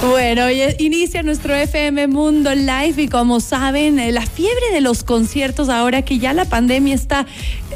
Bueno, hoy inicia nuestro FM Mundo Live y como saben, eh, la fiebre de los conciertos ahora que ya la pandemia está,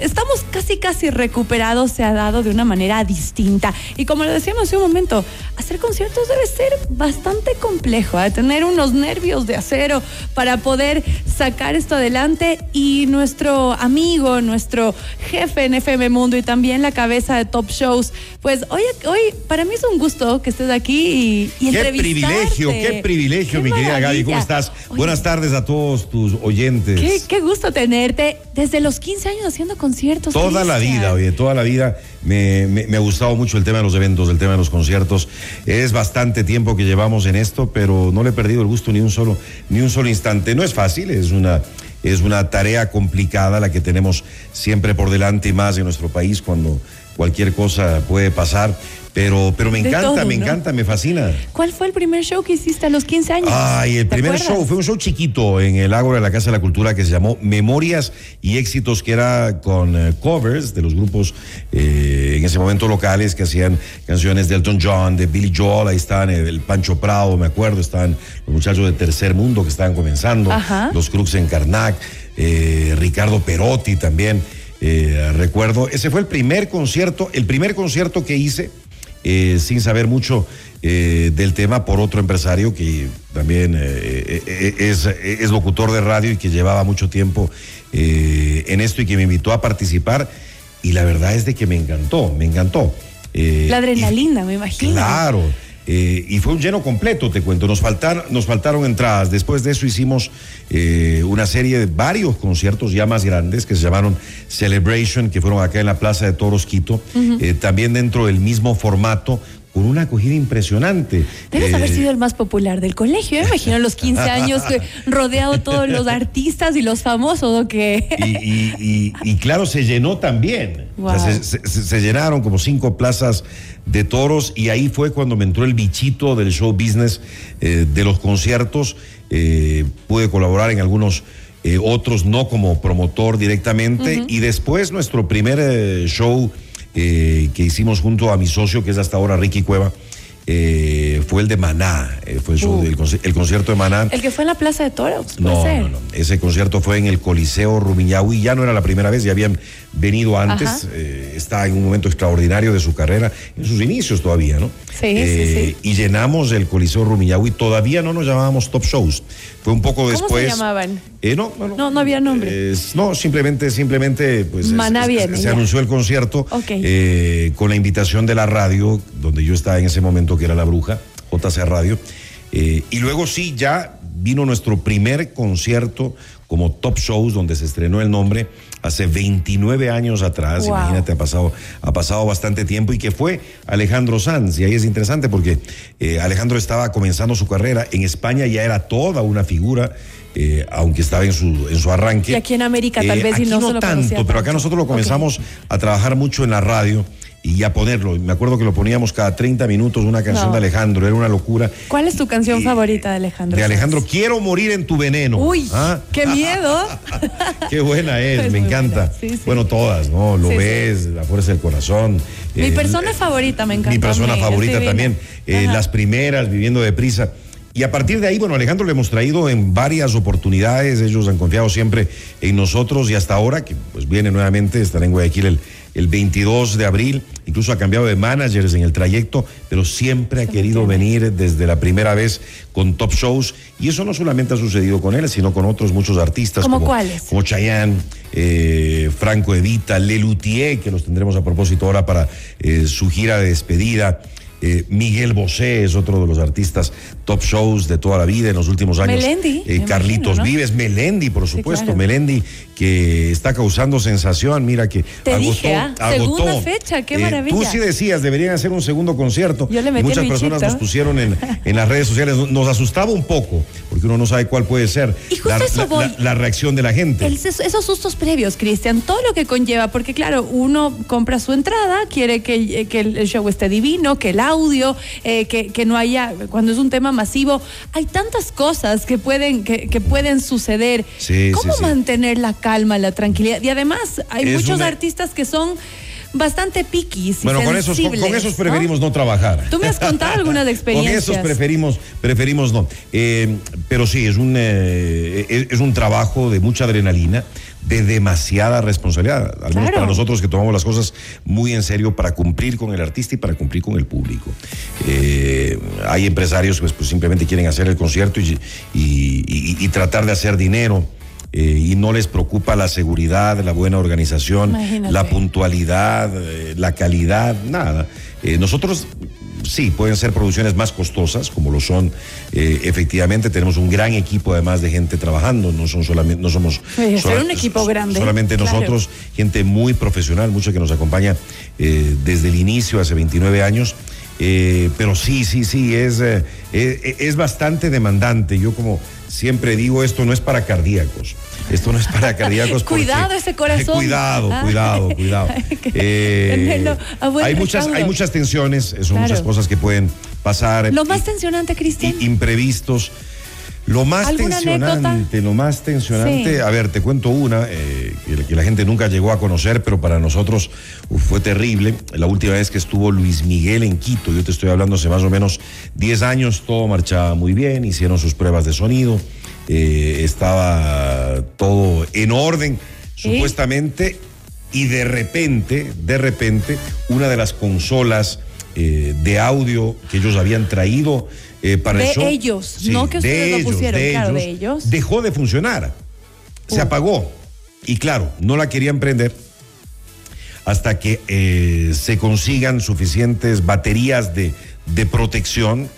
estamos casi casi recuperados, se ha dado de una manera distinta. Y como lo decíamos hace un momento, hacer conciertos debe ser bastante complejo, ¿eh? tener unos nervios de acero para poder sacar esto adelante. Y nuestro amigo, nuestro jefe en FM Mundo y también la cabeza de Top Shows, pues hoy, hoy para mí es un gusto que estés aquí y, y Qué privilegio, qué privilegio, mi querida Gaby. ¿Cómo estás? Buenas tardes a todos tus oyentes. Qué, qué, gusto tenerte desde los 15 años haciendo conciertos. Toda Cristian. la vida, oye, toda la vida me, me, me, ha gustado mucho el tema de los eventos, el tema de los conciertos. Es bastante tiempo que llevamos en esto, pero no le he perdido el gusto ni un solo, ni un solo instante. No es fácil, es una, es una tarea complicada la que tenemos siempre por delante y más en nuestro país cuando cualquier cosa puede pasar. Pero, pero me encanta, todo, me ¿no? encanta, me fascina. ¿Cuál fue el primer show que hiciste a los 15 años? Ay, el primer acuerdas? show fue un show chiquito en el Ágora de la Casa de la Cultura que se llamó Memorias y Éxitos, que era con eh, covers de los grupos eh, en ese momento locales que hacían canciones de Elton John, de Billy Joel, ahí estaban el, el Pancho Prado, me acuerdo, estaban los muchachos de Tercer Mundo que estaban comenzando, Ajá. los Crux en Karnak, eh, Ricardo Perotti también. Eh, recuerdo, ese fue el primer concierto, el primer concierto que hice eh, sin saber mucho eh, del tema por otro empresario que también eh, es, es, locutor de radio y que llevaba mucho tiempo en esto y que me invitó a participar y la verdad es de que me encantó, me encantó. la adrenalina, y, me imagino. Claro. Eh, y fue un lleno completo, te cuento. Nos, faltar, nos faltaron entradas. Después de eso hicimos eh, una serie de varios conciertos ya más grandes que se llamaron Celebration, que fueron acá en la Plaza de Toros Quito. Uh -huh. eh, también dentro del mismo formato, con una acogida impresionante. Debes haber sido el más popular del colegio. Me imagino los 15 años que rodeado todos los artistas y los famosos. ¿o qué? Y, y, y, y, claro, se llenó también. Wow. O sea, se, se, se, llenaron como cinco plazas de toros y ahí fue cuando me entró el bichito del show business eh, de los conciertos. Eh, pude colaborar en algunos eh, otros, no como promotor directamente. Uh -huh. Y después nuestro primer eh, show eh, que hicimos junto a mi socio, que es hasta ahora Ricky Cueva, eh, fue el de Maná, eh, fue el, show, uh. el, el, concierto de Maná. El que fue en la Plaza de Toros. No, no, no, ese concierto fue en el Coliseo Rumiñahui, ya no era la primera vez, ya habían venido antes, eh, está en un momento extraordinario de su carrera, en sus inicios todavía, ¿no? Sí, sí, sí. Y llenamos el Coliseo Rumiñahui, todavía no nos llamábamos Top Shows, fue un poco después. ¿Cómo se llamaban? no, no, no, no, había nombre. no, simplemente, simplemente, pues Maná viene, se anunció el concierto okay. con la invitación de la radio, donde yo estaba en ese momento, que era La Bruja, JC Radio. Eh, y luego sí, ya vino nuestro primer concierto como Top Shows, donde se estrenó el nombre hace 29 años atrás. Wow. Imagínate, ha pasado, ha pasado bastante tiempo y que fue Alejandro Sanz. Y ahí es interesante porque eh, Alejandro estaba comenzando su carrera. En España ya era toda una figura. Eh, aunque estaba en su, en su arranque. Y aquí en América tal vez y no, no se lo tanto, pero acá nosotros lo comenzamos okay. a trabajar mucho en la radio y a ponerlo. Me acuerdo que lo poníamos cada 30 minutos una canción no. de Alejandro, era una locura. ¿Cuál es tu canción favorita de Alejandro? De Alejandro, Quiero morir en tu veneno. Uy, ¿Ah? qué miedo. qué buena es, me encanta. Sí, sí. Bueno, todas, ¿no? Lo sí, ves, La fuerza del corazón. Mi eh, persona favorita, me encanta. Mi persona favorita también. Eh, las primeras, Viviendo deprisa. Y a partir de ahí, bueno, Alejandro le hemos traído en varias oportunidades, ellos han confiado siempre en nosotros y hasta ahora, que pues viene nuevamente, estará en Guayaquil el, el 22 de abril, incluso ha cambiado de managers en el trayecto, pero siempre ha querido venir desde la primera vez con top shows y eso no solamente ha sucedido con él, sino con otros muchos artistas. ¿Cómo como, cuáles? Como Chayanne, eh, Franco Evita, Lelutier, que los tendremos a propósito ahora para eh, su gira de despedida. Eh, Miguel Bosé es otro de los artistas top shows de toda la vida en los últimos años. Melendi. Eh, Carlitos imagino, ¿no? Vives, Melendi, por supuesto. Sí, claro. Melendi, que está causando sensación. Mira que Te agotó. dije, ¿ah? agotó. Segunda fecha, qué Eh, maravilla. tú sí decías, deberían hacer un segundo concierto. Yo le metí y muchas personas nos pusieron en, en las redes sociales. Nos asustaba un poco, porque uno no sabe cuál puede ser Y justo la, eso la- la- la reacción de la gente. El- esos sustos previos, Cristian, todo lo que conlleva, porque claro, uno compra su entrada, quiere que, eh, que el show esté divino, que el audio, eh, que, que no haya, cuando es un tema masivo, hay tantas cosas que pueden, que, que pueden suceder. Sí, ¿Cómo sí, sí. mantener la calma, la tranquilidad? Y además, hay Es muchos una- artistas que son bastante piquis. Bueno, con esos, con, esos preferimos ¿no? trabajar. Tú me has contado algunas experiencias. con esos preferimos, preferimos no. Eh, pero sí, es un, eh, es un trabajo de mucha adrenalina de demasiada responsabilidad, al menos para nosotros que tomamos las cosas muy en serio para cumplir con el artista y para cumplir con el público. Eh, hay empresarios que pues, simplemente quieren hacer el concierto y, y, tratar de hacer dinero. Eh, y no les preocupa la seguridad, la buena organización, la puntualidad, eh, la calidad, nada. nosotros sí, pueden ser producciones más costosas, como lo son eh, efectivamente. Tenemos un gran equipo además de gente trabajando, no son solamente, no somos un equipo grande. solamente nosotros, gente muy profesional, mucho que nos acompaña eh, desde el inicio, hace 29 años. Eh, pero sí, sí, sí, es, es bastante demandante. Yo como siempre digo, esto no es para cardíacos. Esto no es para cardíacos. cuidado ese corazón. cuidado, ah. cuidado, cuidado. Eh, hay, muchas, hay muchas tensiones, son muchas cosas que pueden pasar. Lo más tensionante, Cristian. Imprevistos. Lo más tensionante, lo más tensionante, a ver, te cuento una eh, que, la gente nunca llegó a conocer, pero para nosotros fue terrible. La última vez que estuvo Luis Miguel en Quito, yo te estoy hablando hace más o menos 10 años, todo marchaba muy bien, hicieron sus pruebas de sonido, eh, estaba todo en orden, supuestamente, y de repente, de repente, una de las consolas eh, de audio que ellos habían traído eh, para de ellos, no que ustedes lo pusieron, de claro, ellos, de ellos. Dejó de funcionar, se apagó. Y claro, no la querían prender hasta que se consigan suficientes baterías de, de protección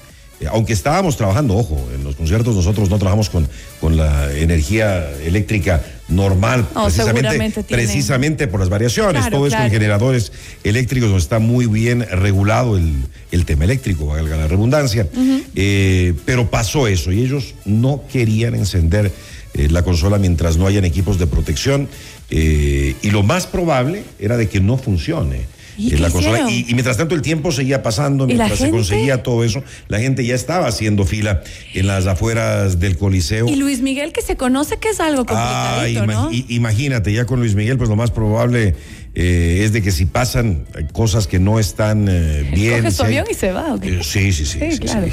eh, aunque estábamos trabajando, ojo, en los conciertos nosotros no trabajamos con, con la energía eléctrica normal, precisamente, precisamente por las variaciones. Todo es con generadores eléctricos, donde está muy bien regulado el, tema eléctrico, valga la redundancia. Eh, pero pasó eso y ellos no querían encender eh, la consola mientras no hayan equipos de protección. y lo más probable era de que no funcione. ¿Y, la consola. Y, mientras tanto el tiempo seguía pasando, mientras se conseguía todo eso, la gente ya estaba haciendo fila en las afueras del Coliseo. Y Luis Miguel, que se conoce que es algo complicadito, ¿no? Imagínate, ya con Luis Miguel, pues lo más probable eh, es de que si pasan cosas que no están eh, bien. Coge su avión y se va, ¿o qué? sí, sí, sí. claro.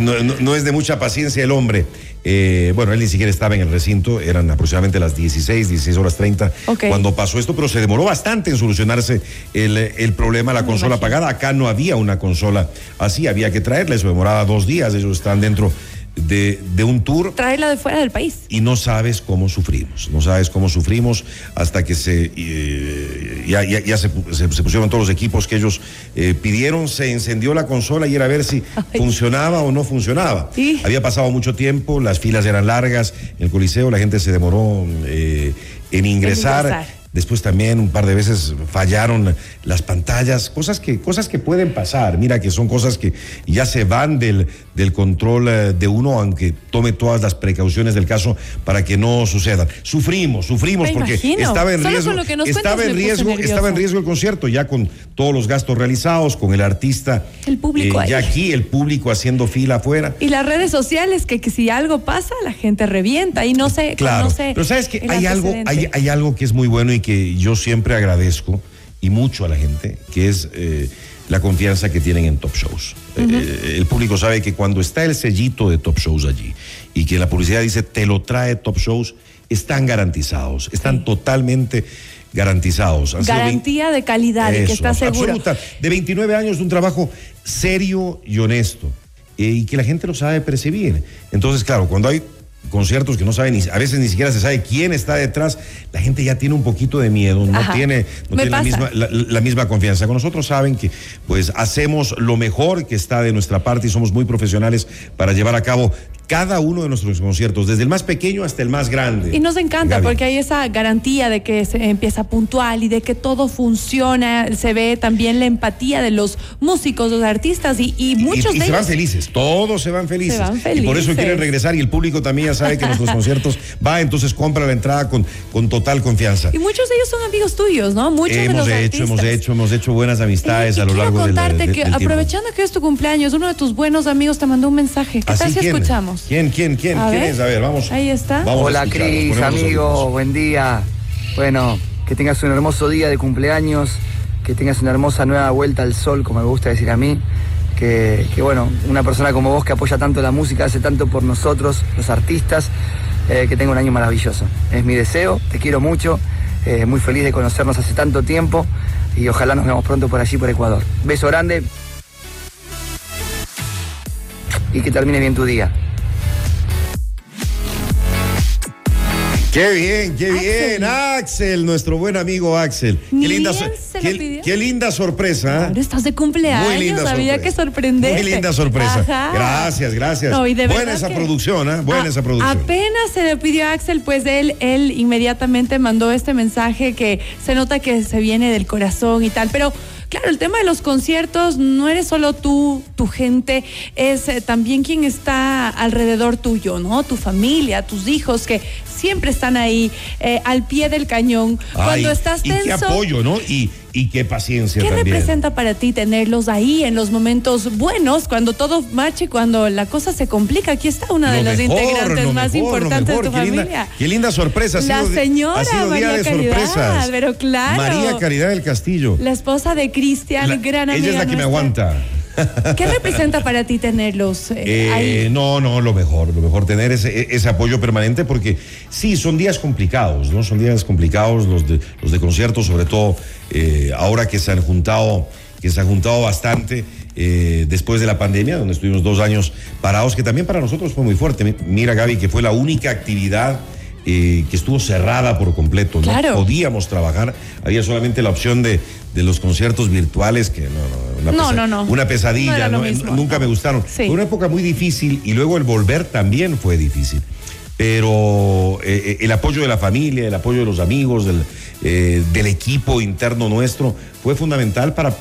no, es de mucha paciencia el hombre. bueno, él ni siquiera estaba en el recinto, eran aproximadamente las 16, 16 horas 30 cuando pasó esto, pero se demoró bastante en solucionarse el, problema, la consola apagada. Acá no había una consola así, había que traerla, eso demoraba dos días, ellos están dentro de, de, un tour. Traerla de fuera del país. Y no sabes cómo sufrimos, no sabes cómo sufrimos hasta que se, eh, ya, ya, se, se, pusieron todos los equipos que ellos eh, pidieron, se encendió la consola y era a ver si funcionaba o no funcionaba. Había pasado mucho tiempo, las filas eran largas, en el Coliseo la gente se demoró eh, en ingresar. Después también un par de veces fallaron las pantallas, cosas que, cosas que pueden pasar. Mira que son cosas que ya se van del, del control eh, de uno, aunque tome todas las precauciones del caso para que no sucedan. Sufrimos, sufrimos porque estaba en riesgo, estaba en riesgo, estaba en riesgo el concierto, ya con todos los gastos realizados, con el artista. El público eh, Ya aquí, el público haciendo fila afuera. Y las redes sociales, que, si algo pasa, la gente revienta y no sé. Claro. No Pero sabes que hay algo, hay, hay algo que es muy bueno y que yo siempre agradezco y mucho a la gente, que es eh, la confianza que tienen en Top Shows. Eh, el público sabe que cuando está el sellito de Top Shows allí y que la publicidad dice te lo trae Top Shows, están garantizados, están totalmente garantizados. Garantía de calidad, y que está seguro. Absoluta. De 29 años de un trabajo serio y honesto eh, y que la gente lo sabe percibir. Entonces, claro, cuando hay conciertos que no saben, ni, a veces ni siquiera se sabe quién está detrás, la gente ya tiene un poquito de miedo, no tiene, no tiene la, misma, la, misma confianza. Con nosotros saben que pues hacemos lo mejor que está de nuestra parte y somos muy profesionales para llevar a cabo cada uno de nuestros conciertos, desde el más pequeño hasta el más grande. Y nos encanta porque hay esa garantía de que se empieza puntual y de que todo funciona, se ve también la empatía de los músicos, los artistas y, y muchos y, se van felices, todos se van felices. Se van felices. Y por eso quieren regresar y el público también ya sabe que nuestros conciertos va, entonces compra la entrada con, con total confianza. Y muchos de ellos son amigos tuyos, ¿no? Muchos hemos de los hecho, hemos hecho, hemos hecho buenas amistades a lo largo de la contarte que aprovechando que es tu cumpleaños, uno de tus buenos amigos te mandó un mensaje. ¿Qué ¿Ah, tal si escuchamos? ¿Quién, quién, quién, quién es? A ver, vamos. Ahí está. Hola, Cris, amigo, buen día. Bueno, que tengas un hermoso día de cumpleaños. que tengas una hermosa nueva vuelta al sol, como me gusta decir a mí. Que, bueno, una persona como vos que apoya tanto la música, hace tanto por nosotros, los artistas, eh, que tenga un año maravilloso. Es mi deseo, te quiero mucho, eh, muy feliz de conocernos hace tanto tiempo y ojalá nos vemos pronto por allí, por Ecuador. Beso grande y que termine bien tu día. Qué bien, qué bien, Axel, nuestro buen amigo Axel. Qué linda, qué, linda sorpresa. ¿eh? estás de cumpleaños, Muy linda sabía que sorprender. Muy linda sorpresa. Gracias, gracias. buena esa producción, ¿eh? Buena esa producción. Apenas se le pidió a Axel, pues él, él inmediatamente mandó este mensaje que se nota que se viene del corazón y tal, pero Claro, el tema de los conciertos no eres solo tú, tu gente, es eh, también quien está alrededor tuyo, ¿no? Tu familia, tus hijos, que siempre están ahí eh, al pie del cañón. Cuando estás tenso. Y qué apoyo, ¿no? Y, y qué paciencia ¿Qué representa para ti tenerlos ahí en los momentos buenos, cuando todo marcha y cuando la cosa se complica? Aquí está una de las integrantes más importantes de tu familia. qué linda sorpresa. la señora María Caridad, pero claro. María Caridad del Castillo. La esposa de Cristian, gran amiga Ella es la que me aguanta. ¿Qué representa para ti tenerlos eh, eh, ahí? No, no, lo mejor, lo mejor tener ese, ese, apoyo permanente porque sí, son días complicados, ¿no? Son días complicados los de, los de conciertos, sobre todo eh, ahora que se han juntado, que se han juntado bastante. después de la pandemia, donde estuvimos dos años parados, que también para nosotros fue muy fuerte. Mira, Gaby, que fue la única actividad que estuvo cerrada por completo. No podíamos trabajar. Había solamente la opción de, de los conciertos virtuales, que no, no, una, no, una pesadilla, nunca me gustaron. Fue una época muy difícil y luego el volver también fue difícil. Pero eh, eh, el apoyo de la familia, el apoyo de los amigos, del, eh, del equipo interno nuestro, fue fundamental para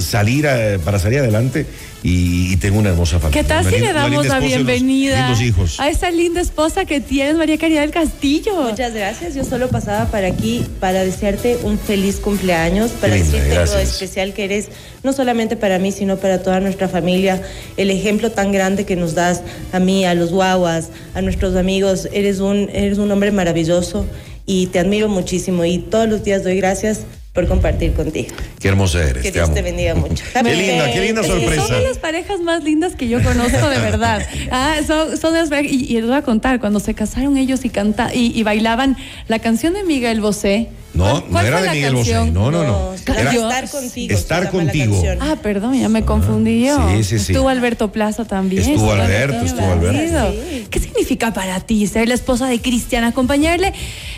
salir para salir adelante y, tengo una hermosa familia. ¿Qué tal si le damos la bienvenida a esa linda esposa que tienes, María Caridad del Castillo? Muchas gracias. Yo solo pasaba para aquí para desearte un feliz cumpleaños, para decirte lo especial que eres, no solamente para mí, sino para toda nuestra familia. El ejemplo tan grande que nos das a mí, a los guaguas, a nuestros amigos. Eres un, eres un hombre maravilloso y te admiro muchísimo y todos los días doy gracias por compartir contigo. Qué hermosa eres. Que Dios te, bendiga mucho. qué linda, qué linda sorpresa. Son de las parejas más lindas que yo conozco de verdad. Ah, son, son de las parejas, y, les voy a contar, cuando se casaron ellos y, canta, y, y bailaban la canción de Miguel Bosé, no, no era de Miguel Bosé. No, no, no. Era estar contigo. Estar contigo. Ah, perdón, ya me confundí yo. Sí, sí, sí. Estuvo Alberto Plaza también. Estuvo Alberto, estuvo Alberto. ¿Qué significa para ti ser la esposa de Cristian? Acompañarle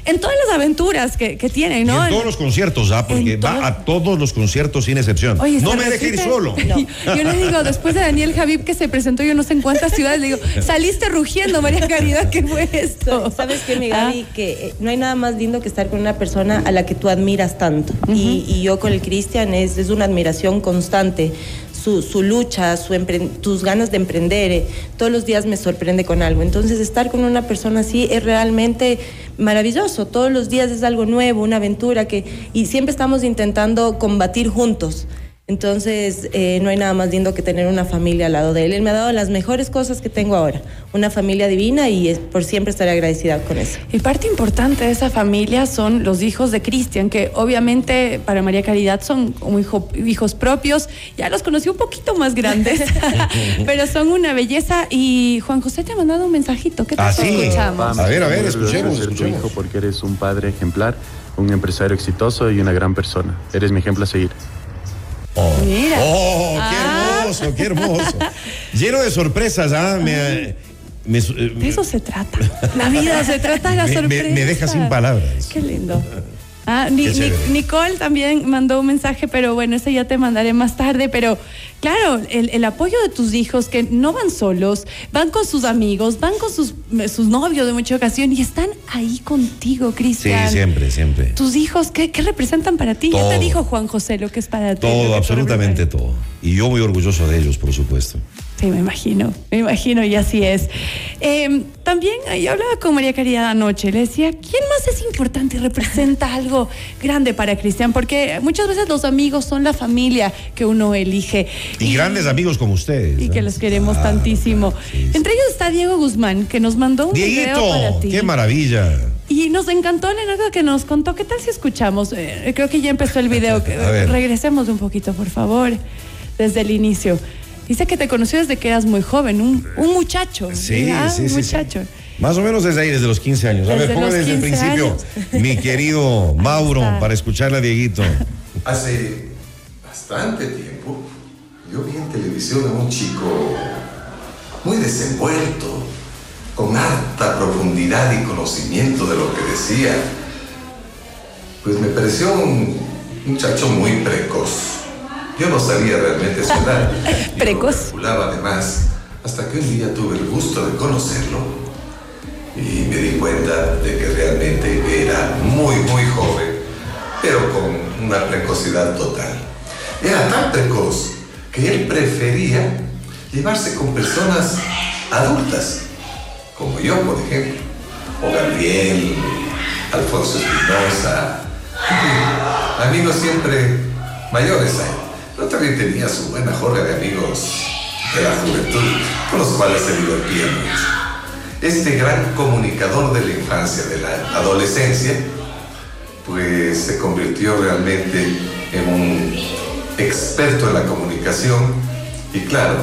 en todas las aventuras que, que tiene, ¿no? en todos los conciertos, ¿ah? Porque va a todos los conciertos sin excepción. no me deje ir solo. Yo le digo, después de Daniel Javib que se presentó yo no sé en cuántas ciudades, le digo, saliste rugiendo, María Caridad, ¿qué fue esto? ¿Sabes qué, mi Gaby? Ah. Que eh, no hay nada más lindo que estar con una persona a la que tú admiras tanto. y, yo con el Cristian es, es una admiración constante. Su, su, lucha, su tus ganas de emprender, eh, todos los días me sorprende con algo. Entonces, estar con una persona así es realmente maravilloso. Todos los días es algo nuevo, una aventura que y siempre estamos intentando combatir juntos. Entonces, eh, no hay nada más lindo que tener una familia al lado de él. Él me ha dado las mejores cosas que tengo ahora, una familia divina y por siempre estaré agradecida con eso. Y parte importante de esa familia son los hijos de Cristian, que obviamente para María Caridad son como hijos propios. Ya los conocí un poquito más grandes, pero son una belleza. Y Juan José te ha mandado un mensajito. ¿Qué tal ah, escuchamos? A ver, a ver, escuchemos. escuchemos. hijo porque eres un padre ejemplar, un empresario exitoso y una gran persona. Eres mi ejemplo a seguir. Oh, Mira. oh qué ah. hermoso, qué hermoso. Lleno de sorpresas, ¿ah? Me, de eso se trata. La vida se trata de la sorpresa. Me, deja sin palabras. Qué lindo. Ah, Nicole también mandó un mensaje, pero bueno, ese ya te mandaré más tarde. Pero claro, el, apoyo de tus hijos que no van solos, van con sus amigos, van con sus, sus novios de mucha ocasión y están ahí contigo, Cristian. Sí, siempre, siempre. ¿Tus hijos qué, representan para ti? Ya te dijo Juan José lo que es para ti. Todo, absolutamente todo. Y yo muy orgulloso de ellos, por supuesto. Sí, me imagino, me imagino y así es. Em, también yo hablaba con María Caridad anoche, le decía, ¿quién más es importante y representa algo grande para Cristian? Porque muchas veces los amigos son la familia que uno elige. Y, grandes amigos como ustedes. Y que los queremos tantísimo. Entre ellos está Diego Guzmán, que nos mandó un video para ti. ¡Qué maravilla! Y nos encantó la anécdota que nos contó. ¿Qué tal si escuchamos? Eh, creo que ya empezó el video. Regresemos un poquito, por favor, desde el inicio. Dice que te conoció desde que eras muy joven, un, un muchacho. Sí, sí, un muchacho. Más o menos desde ahí, desde los 15 años. A ver, ponme desde el principio, mi querido Mauro, para escucharle a Dieguito. Hace bastante tiempo yo vi en televisión a un chico muy desenvuelto, con alta profundidad y conocimiento de lo que decía. Pues me pareció un muchacho muy precoz. Yo no sabía realmente su edad. precoz. Yo además hasta que un día tuve el gusto de conocerlo y me di cuenta de que realmente era muy, muy joven, pero con una precocidad total. Era tan precoz que él prefería llevarse con personas adultas, como yo, por ejemplo, o Gabriel, Alfonso Espinosa, amigos siempre mayores a él. Pero también tenía su buena jorga de amigos de la juventud, con los cuales se divertía mucho. Este gran comunicador de la infancia, de la adolescencia, pues se convirtió realmente en un experto en la comunicación y claro,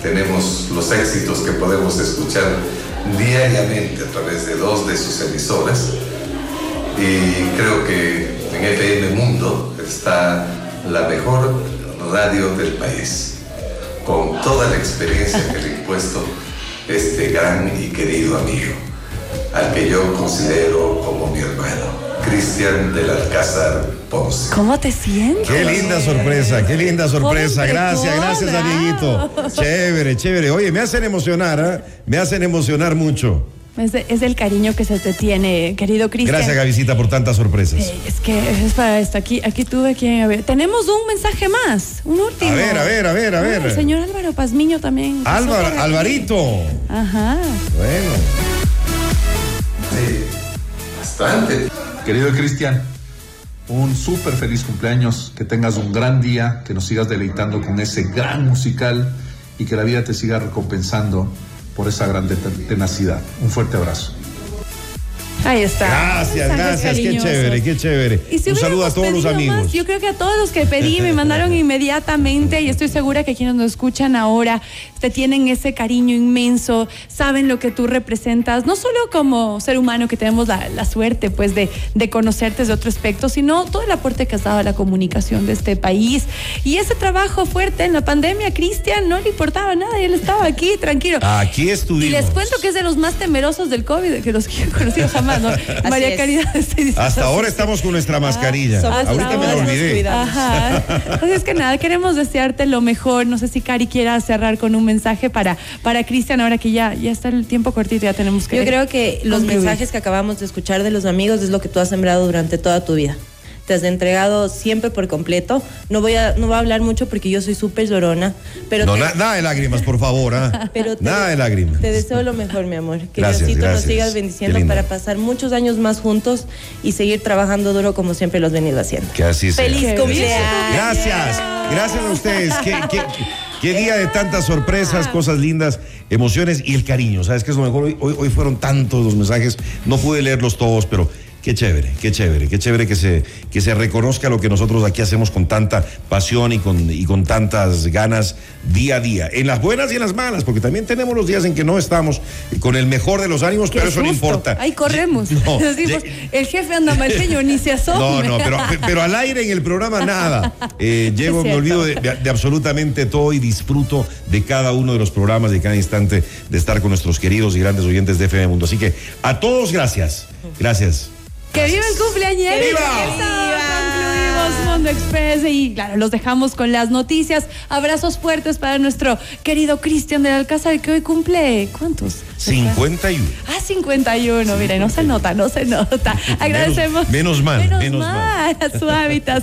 tenemos los éxitos que podemos escuchar diariamente a través de dos de sus emisoras y creo que en FM Mundo está la mejor radio del país, con toda la experiencia que le he impuesto este gran y querido amigo, al que yo considero como mi hermano. Cristian del Alcázar Ponce. ¿Cómo te sientes? Qué linda sorpresa, qué linda sorpresa. Gracias, gracias, amiguito. Chévere, chévere. Oye, me hacen emocionar, ¿eh? Me hacen emocionar mucho. Es, el cariño que se te tiene, querido Cristian. Gracias, Gavisita, por tantas sorpresas. Eh, es que es para esto. Aquí, aquí tuve que. ver. Tenemos un mensaje más, un último. A ver, a ver, a ver, a ver. el señor Álvaro Pazmiño también. Álvaro, Alvarito. Ajá. Bueno. Bastante. Querido Cristian, un súper feliz cumpleaños, que tengas un gran día, que nos sigas deleitando con ese gran musical y que la vida te siga recompensando por esa gran tenacidad. Un fuerte abrazo. Ahí está. Gracias, gracias, qué chévere, qué chévere. Un saludo a todos los amigos. yo creo que a todos los que pedí me mandaron inmediatamente y estoy segura que quienes nos escuchan ahora te tienen ese cariño inmenso, saben lo que tú representas, no solo como ser humano que tenemos la, suerte pues de, de, conocerte de otro aspecto, sino todo el aporte que has dado a la comunicación de este país y ese trabajo fuerte en la pandemia, Cristian, no le importaba nada, él estaba aquí tranquilo. Aquí estuvimos. Y les cuento que es de los más temerosos del COVID, que los que he conocido jamás. María Caridad. Hasta ahora estamos con nuestra mascarilla. Ahorita me lo olvidé. Ajá. Entonces, que nada, queremos desearte lo mejor. No sé si Cari quiera cerrar con un mensaje para, para Cristian, ahora que ya, ya está el tiempo cortito, ya tenemos que. Yo creo que los mensajes que acabamos de escuchar de los amigos es lo que tú has sembrado durante toda tu vida te has entregado siempre por completo. No voy a, no voy a hablar mucho porque yo soy súper llorona. Pero no, nada de lágrimas, por favor. ¿ah? nada de lágrimas. Te deseo lo mejor, mi amor. Que Diosito nos sigas bendiciendo para pasar muchos años más juntos y seguir trabajando duro como siempre lo has venido haciendo. Que así sea. Feliz cumpleaños. Gracias. Gracias a ustedes. Qué, día de tantas sorpresas, cosas lindas, emociones y el cariño. ¿Sabes qué es lo mejor? Hoy, hoy fueron tantos los mensajes. No pude leerlos todos, pero Qué chévere, qué chévere, qué chévere que se, que se reconozca lo que nosotros aquí hacemos con tanta pasión y con, y con tantas ganas día a día, en las buenas y en las malas, porque también tenemos los días en que no estamos con el mejor de los ánimos, pero eso no importa. Ahí corremos. el jefe anda mal señor, ni se asoma. No, no, pero, pero, al aire en el programa nada. Eh, llego, me olvido de, de, absolutamente todo y disfruto de cada uno de los programas, de cada instante de estar con nuestros queridos y grandes oyentes de FM Mundo. Así que a todos gracias. Gracias. ¡Que viva el cumpleaños! ¡Que viva! Concluimos Mundo Express y claro, los dejamos con las noticias. Abrazos fuertes para nuestro querido Cristian del Alcázar que hoy cumple, ¿cuántos? 51. Ah, 51, mire, no se nota, no se nota. Agradecemos. Menos, mal, menos, mal. a su hábitat.